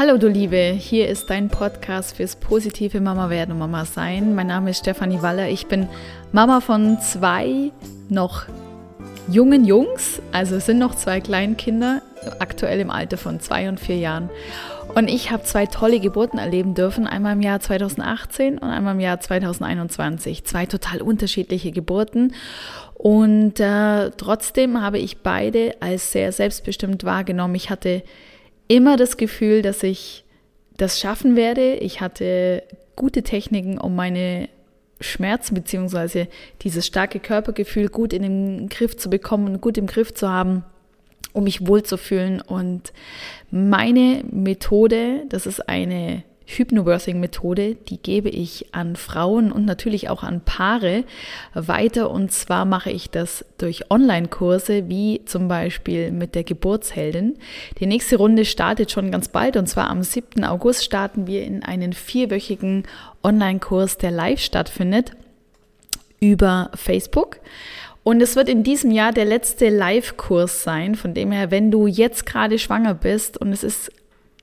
Hallo du Liebe, hier ist dein Podcast fürs positive Mama werden und Mama sein. Mein Name ist Stefanie Waller. Ich bin Mama von zwei noch jungen Jungs, also es sind noch zwei Kleinkinder, aktuell im Alter von zwei und vier Jahren. Und ich habe zwei tolle Geburten erleben dürfen, einmal im Jahr 2018 und einmal im Jahr 2021. Zwei total unterschiedliche Geburten. Und äh, trotzdem habe ich beide als sehr selbstbestimmt wahrgenommen. Ich hatte immer das Gefühl, dass ich das schaffen werde. Ich hatte gute Techniken, um meine Schmerzen bzw. dieses starke Körpergefühl gut in den Griff zu bekommen und gut im Griff zu haben um mich wohlzufühlen. Und meine Methode, das ist eine Hypnobirthing-Methode, die gebe ich an Frauen und natürlich auch an Paare weiter. Und zwar mache ich das durch Online-Kurse, wie zum Beispiel mit der Geburtsheldin. Die nächste Runde startet schon ganz bald und zwar am 7. August starten wir in einen vierwöchigen Online-Kurs, der live stattfindet über Facebook. Und es wird in diesem Jahr der letzte Live-Kurs sein, von dem her, wenn du jetzt gerade schwanger bist und es ist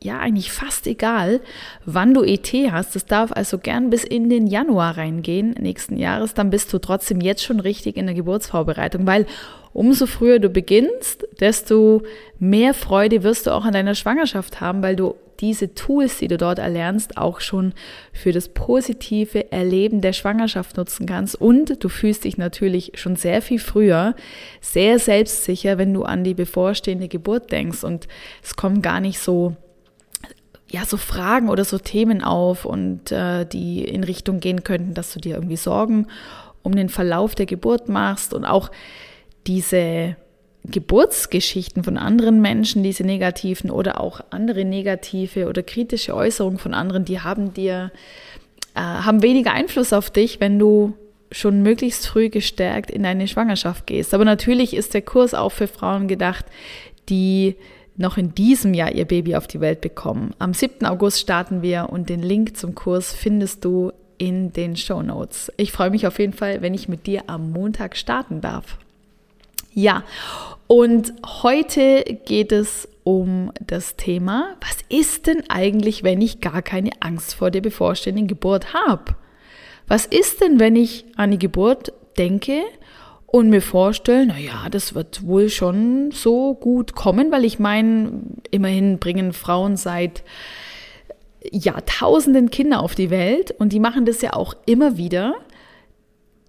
ja eigentlich fast egal, wann du ET hast, das darf also gern bis in den Januar reingehen nächsten Jahres, dann bist du trotzdem jetzt schon richtig in der Geburtsvorbereitung, weil umso früher du beginnst, desto mehr Freude wirst du auch an deiner Schwangerschaft haben, weil du diese Tools, die du dort erlernst, auch schon für das positive Erleben der Schwangerschaft nutzen kannst. Und du fühlst dich natürlich schon sehr viel früher sehr selbstsicher, wenn du an die bevorstehende Geburt denkst. Und es kommen gar nicht so ja, so Fragen oder so Themen auf und äh, die in Richtung gehen könnten, dass du dir irgendwie Sorgen um den Verlauf der Geburt machst und auch diese Geburtsgeschichten von anderen Menschen, diese negativen oder auch andere negative oder kritische Äußerungen von anderen, die haben dir, äh, haben weniger Einfluss auf dich, wenn du schon möglichst früh gestärkt in deine Schwangerschaft gehst. Aber natürlich ist der Kurs auch für Frauen gedacht, die noch in diesem Jahr ihr Baby auf die Welt bekommen. Am 7. August starten wir und den Link zum Kurs findest du in den Show Notes. Ich freue mich auf jeden Fall, wenn ich mit dir am Montag starten darf. Ja, und heute geht es um das Thema, was ist denn eigentlich, wenn ich gar keine Angst vor der bevorstehenden Geburt habe? Was ist denn, wenn ich an die Geburt denke und mir vorstelle, naja, das wird wohl schon so gut kommen, weil ich meine, immerhin bringen Frauen seit Jahrtausenden Kinder auf die Welt und die machen das ja auch immer wieder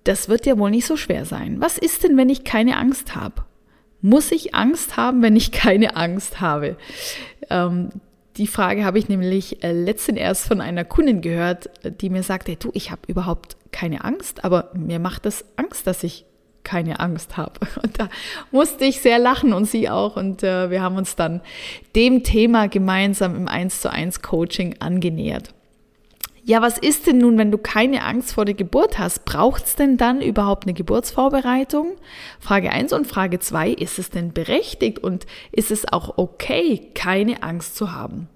das wird ja wohl nicht so schwer sein. Was ist denn, wenn ich keine Angst habe? Muss ich Angst haben, wenn ich keine Angst habe? Ähm, die Frage habe ich nämlich äh, letztens erst von einer Kundin gehört, die mir sagte, du, ich habe überhaupt keine Angst, aber mir macht es Angst, dass ich keine Angst habe. Und da musste ich sehr lachen und sie auch. Und äh, wir haben uns dann dem Thema gemeinsam im 1 zu 1 Coaching angenähert. Ja, was ist denn nun, wenn du keine Angst vor der Geburt hast? Braucht es denn dann überhaupt eine Geburtsvorbereitung? Frage 1 und Frage 2, ist es denn berechtigt und ist es auch okay, keine Angst zu haben?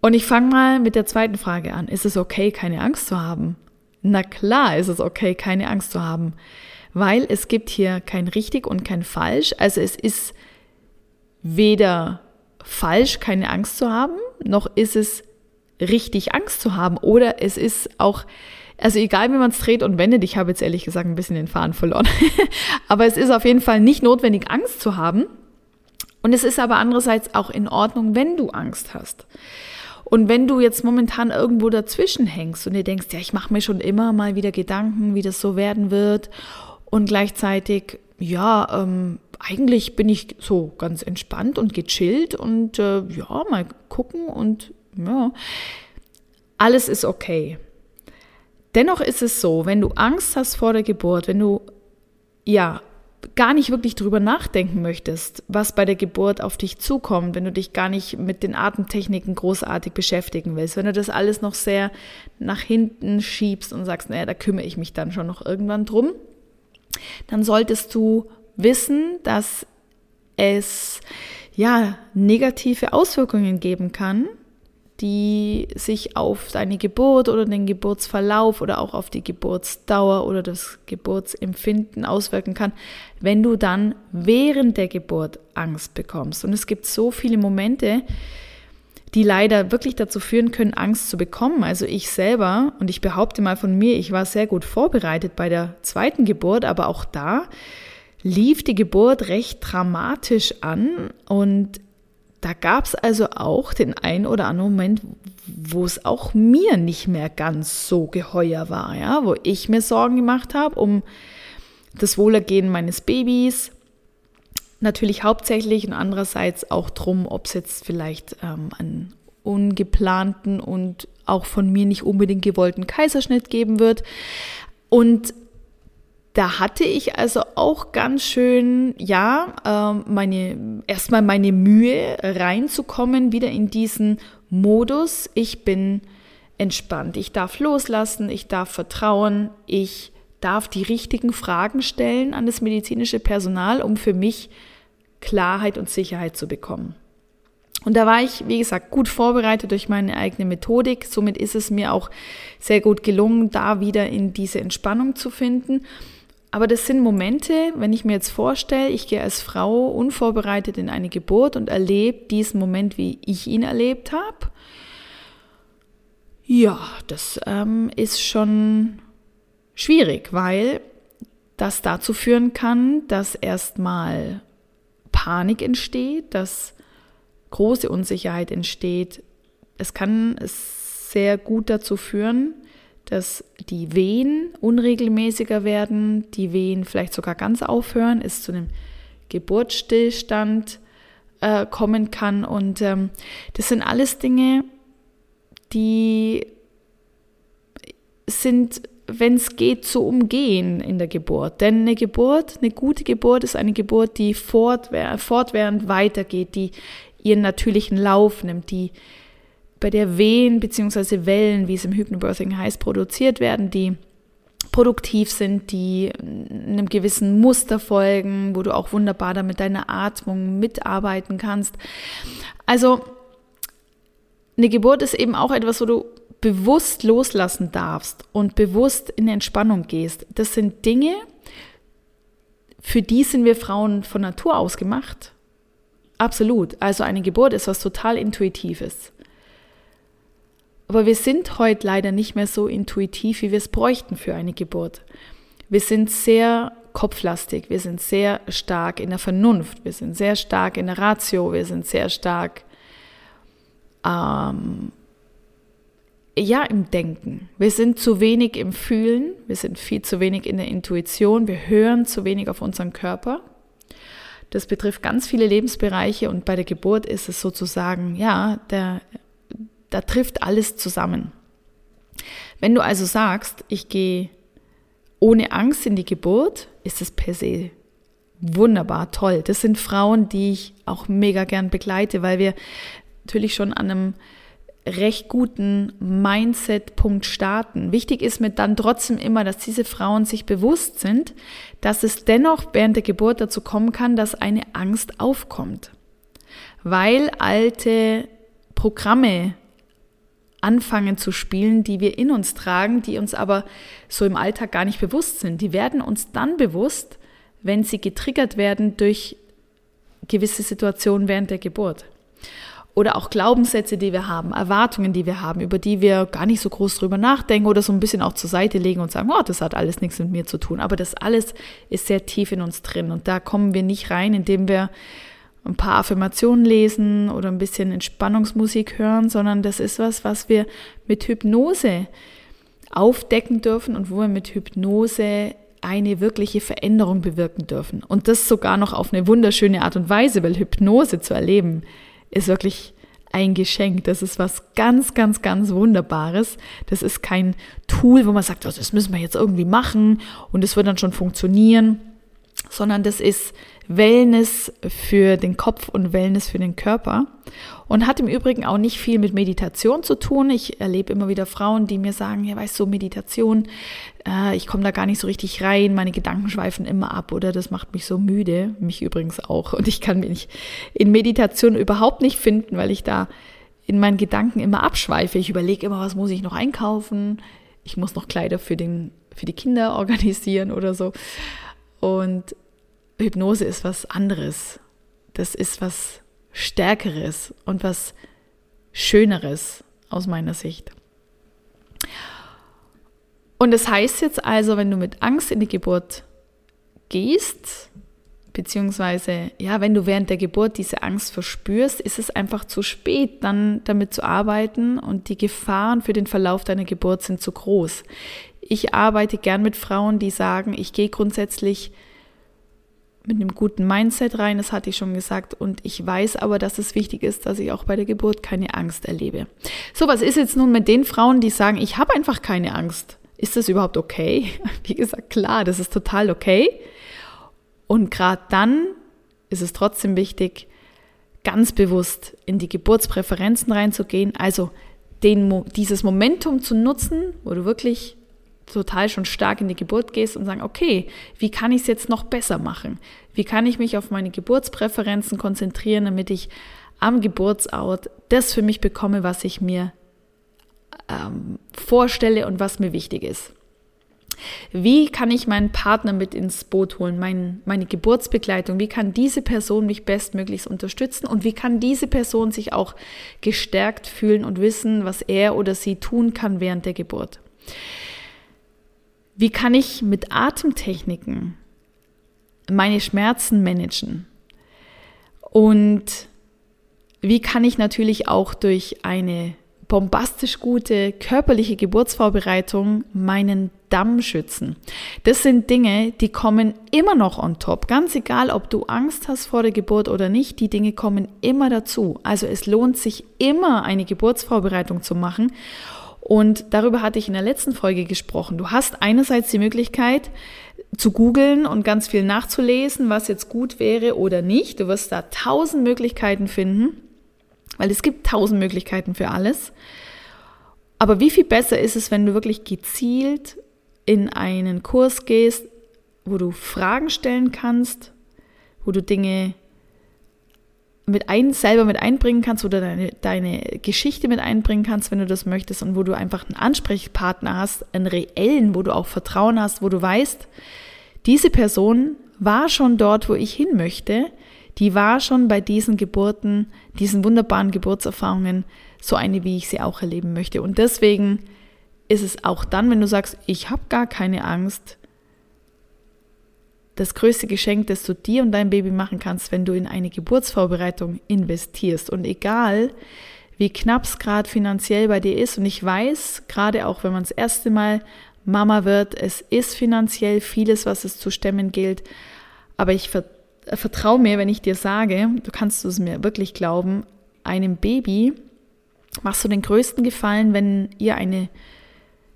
Und ich fange mal mit der zweiten Frage an. Ist es okay, keine Angst zu haben? Na klar ist es okay, keine Angst zu haben, weil es gibt hier kein richtig und kein falsch. Also es ist weder falsch, keine Angst zu haben, noch ist es richtig Angst zu haben. Oder es ist auch, also egal wie man es dreht und wendet, ich habe jetzt ehrlich gesagt ein bisschen den Faden verloren, aber es ist auf jeden Fall nicht notwendig, Angst zu haben. Und es ist aber andererseits auch in Ordnung, wenn du Angst hast. Und wenn du jetzt momentan irgendwo dazwischen hängst und dir denkst, ja, ich mache mir schon immer mal wieder Gedanken, wie das so werden wird und gleichzeitig, ja, ähm, eigentlich bin ich so ganz entspannt und gechillt und äh, ja, mal gucken und ja, alles ist okay. Dennoch ist es so, wenn du Angst hast vor der Geburt, wenn du ja gar nicht wirklich drüber nachdenken möchtest, was bei der Geburt auf dich zukommt, wenn du dich gar nicht mit den Atemtechniken großartig beschäftigen willst, wenn du das alles noch sehr nach hinten schiebst und sagst, naja, da kümmere ich mich dann schon noch irgendwann drum, dann solltest du wissen, dass es ja negative Auswirkungen geben kann, die sich auf deine Geburt oder den Geburtsverlauf oder auch auf die Geburtsdauer oder das Geburtsempfinden auswirken kann, wenn du dann während der Geburt Angst bekommst. Und es gibt so viele Momente, die leider wirklich dazu führen können, Angst zu bekommen. Also ich selber, und ich behaupte mal von mir, ich war sehr gut vorbereitet bei der zweiten Geburt, aber auch da lief die Geburt recht dramatisch an und da gab es also auch den einen oder anderen Moment, wo es auch mir nicht mehr ganz so geheuer war, ja, wo ich mir Sorgen gemacht habe um das Wohlergehen meines Babys, natürlich hauptsächlich und andererseits auch drum, ob es jetzt vielleicht ähm, einen ungeplanten und auch von mir nicht unbedingt gewollten Kaiserschnitt geben wird. Und da hatte ich also auch ganz schön, ja, äh, meine, erstmal meine Mühe reinzukommen, wieder in diesen Modus. Ich bin entspannt. Ich darf loslassen, ich darf vertrauen, ich darf die richtigen Fragen stellen an das medizinische Personal, um für mich Klarheit und Sicherheit zu bekommen. Und da war ich, wie gesagt, gut vorbereitet durch meine eigene Methodik. Somit ist es mir auch sehr gut gelungen, da wieder in diese Entspannung zu finden. Aber das sind Momente, wenn ich mir jetzt vorstelle, ich gehe als Frau unvorbereitet in eine Geburt und erlebe diesen Moment, wie ich ihn erlebt habe. Ja, das ähm, ist schon schwierig, weil das dazu führen kann, dass erstmal Panik entsteht, dass große Unsicherheit entsteht. Es kann sehr gut dazu führen, dass die Wehen unregelmäßiger werden, die Wehen vielleicht sogar ganz aufhören, es zu einem Geburtsstillstand äh, kommen kann. Und ähm, das sind alles Dinge, die sind wenn es geht, zu umgehen in der Geburt. Denn eine Geburt, eine gute Geburt ist eine Geburt, die fortwährend weitergeht, die ihren natürlichen Lauf nimmt, die bei der Wehen bzw. Wellen, wie es im Hypnobirthing heißt, produziert werden, die produktiv sind, die einem gewissen Muster folgen, wo du auch wunderbar damit deiner Atmung mitarbeiten kannst. Also eine Geburt ist eben auch etwas, wo du bewusst loslassen darfst und bewusst in Entspannung gehst, das sind Dinge, für die sind wir Frauen von Natur aus gemacht. Absolut. Also eine Geburt ist was total Intuitives. Aber wir sind heute leider nicht mehr so intuitiv, wie wir es bräuchten für eine Geburt. Wir sind sehr kopflastig, wir sind sehr stark in der Vernunft, wir sind sehr stark in der Ratio, wir sind sehr stark ähm, ja im Denken. Wir sind zu wenig im Fühlen, wir sind viel zu wenig in der Intuition, wir hören zu wenig auf unseren Körper. Das betrifft ganz viele Lebensbereiche und bei der Geburt ist es sozusagen, ja, der, da trifft alles zusammen. Wenn du also sagst, ich gehe ohne Angst in die Geburt, ist es per se wunderbar, toll. Das sind Frauen, die ich auch mega gern begleite, weil wir natürlich schon an einem recht guten Mindset-Punkt starten. Wichtig ist mir dann trotzdem immer, dass diese Frauen sich bewusst sind, dass es dennoch während der Geburt dazu kommen kann, dass eine Angst aufkommt. Weil alte Programme anfangen zu spielen, die wir in uns tragen, die uns aber so im Alltag gar nicht bewusst sind. Die werden uns dann bewusst, wenn sie getriggert werden durch gewisse Situationen während der Geburt oder auch Glaubenssätze, die wir haben, Erwartungen, die wir haben, über die wir gar nicht so groß drüber nachdenken oder so ein bisschen auch zur Seite legen und sagen, oh, das hat alles nichts mit mir zu tun. Aber das alles ist sehr tief in uns drin und da kommen wir nicht rein, indem wir ein paar Affirmationen lesen oder ein bisschen Entspannungsmusik hören, sondern das ist was, was wir mit Hypnose aufdecken dürfen und wo wir mit Hypnose eine wirkliche Veränderung bewirken dürfen. Und das sogar noch auf eine wunderschöne Art und Weise, weil Hypnose zu erleben ist wirklich ein Geschenk. Das ist was ganz, ganz, ganz Wunderbares. Das ist kein Tool, wo man sagt, oh, das müssen wir jetzt irgendwie machen und es wird dann schon funktionieren, sondern das ist Wellness für den Kopf und Wellness für den Körper und hat im Übrigen auch nicht viel mit Meditation zu tun. Ich erlebe immer wieder Frauen, die mir sagen, ja, weißt du, Meditation, äh, ich komme da gar nicht so richtig rein, meine Gedanken schweifen immer ab oder das macht mich so müde, mich übrigens auch. Und ich kann mich in Meditation überhaupt nicht finden, weil ich da in meinen Gedanken immer abschweife. Ich überlege immer, was muss ich noch einkaufen? Ich muss noch Kleider für, den, für die Kinder organisieren oder so. Und Hypnose ist was anderes. Das ist was Stärkeres und was Schöneres aus meiner Sicht. Und das heißt jetzt also, wenn du mit Angst in die Geburt gehst, beziehungsweise ja, wenn du während der Geburt diese Angst verspürst, ist es einfach zu spät, dann damit zu arbeiten und die Gefahren für den Verlauf deiner Geburt sind zu groß. Ich arbeite gern mit Frauen, die sagen, ich gehe grundsätzlich mit einem guten Mindset rein, das hatte ich schon gesagt, und ich weiß aber, dass es wichtig ist, dass ich auch bei der Geburt keine Angst erlebe. So, was ist jetzt nun mit den Frauen, die sagen, ich habe einfach keine Angst? Ist das überhaupt okay? Wie gesagt, klar, das ist total okay. Und gerade dann ist es trotzdem wichtig, ganz bewusst in die Geburtspräferenzen reinzugehen, also den, dieses Momentum zu nutzen, wo du wirklich total schon stark in die Geburt gehst und sagen, okay, wie kann ich es jetzt noch besser machen? Wie kann ich mich auf meine Geburtspräferenzen konzentrieren, damit ich am Geburtsort das für mich bekomme, was ich mir ähm, vorstelle und was mir wichtig ist? Wie kann ich meinen Partner mit ins Boot holen, mein, meine Geburtsbegleitung? Wie kann diese Person mich bestmöglichst unterstützen? Und wie kann diese Person sich auch gestärkt fühlen und wissen, was er oder sie tun kann während der Geburt? Wie kann ich mit Atemtechniken meine Schmerzen managen? Und wie kann ich natürlich auch durch eine bombastisch gute körperliche Geburtsvorbereitung meinen Damm schützen. Das sind Dinge, die kommen immer noch on top. Ganz egal, ob du Angst hast vor der Geburt oder nicht, die Dinge kommen immer dazu. Also es lohnt sich immer eine Geburtsvorbereitung zu machen und darüber hatte ich in der letzten Folge gesprochen. Du hast einerseits die Möglichkeit zu googeln und ganz viel nachzulesen, was jetzt gut wäre oder nicht. Du wirst da tausend Möglichkeiten finden, weil es gibt tausend Möglichkeiten für alles. Aber wie viel besser ist es, wenn du wirklich gezielt in einen Kurs gehst, wo du Fragen stellen kannst, wo du Dinge mit ein, selber mit einbringen kannst oder deine, deine Geschichte mit einbringen kannst, wenn du das möchtest und wo du einfach einen Ansprechpartner hast, einen reellen, wo du auch Vertrauen hast, wo du weißt, diese Person war schon dort, wo ich hin möchte, die war schon bei diesen Geburten, diesen wunderbaren Geburtserfahrungen so eine, wie ich sie auch erleben möchte. Und deswegen ist es auch dann, wenn du sagst, ich habe gar keine Angst, das größte Geschenk, das du dir und deinem Baby machen kannst, wenn du in eine Geburtsvorbereitung investierst. Und egal, wie knapp es gerade finanziell bei dir ist, und ich weiß, gerade auch wenn man das erste Mal Mama wird, es ist finanziell vieles, was es zu stemmen gilt, aber ich vertraue mir, wenn ich dir sage, du kannst es mir wirklich glauben, einem Baby machst du den größten Gefallen, wenn ihr eine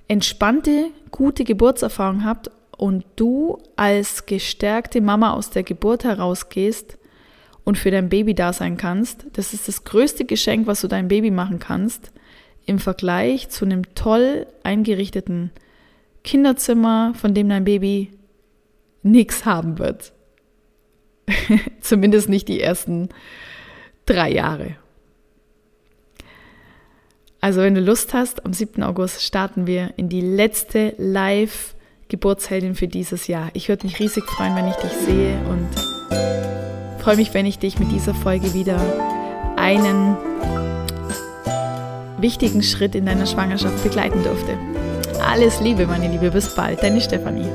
entspannte, gute Geburtserfahrung habt und du als gestärkte Mama aus der Geburt herausgehst und für dein Baby da sein kannst, das ist das größte Geschenk, was du deinem Baby machen kannst, im Vergleich zu einem toll eingerichteten Kinderzimmer, von dem dein Baby nichts haben wird. Zumindest nicht die ersten drei Jahre. Also wenn du Lust hast, am 7. August starten wir in die letzte Live- Geburtsheldin für dieses Jahr. Ich würde mich riesig freuen, wenn ich dich sehe und freue mich, wenn ich dich mit dieser Folge wieder einen wichtigen Schritt in deiner Schwangerschaft begleiten durfte. Alles Liebe, meine Liebe, bis bald, deine Stefanie.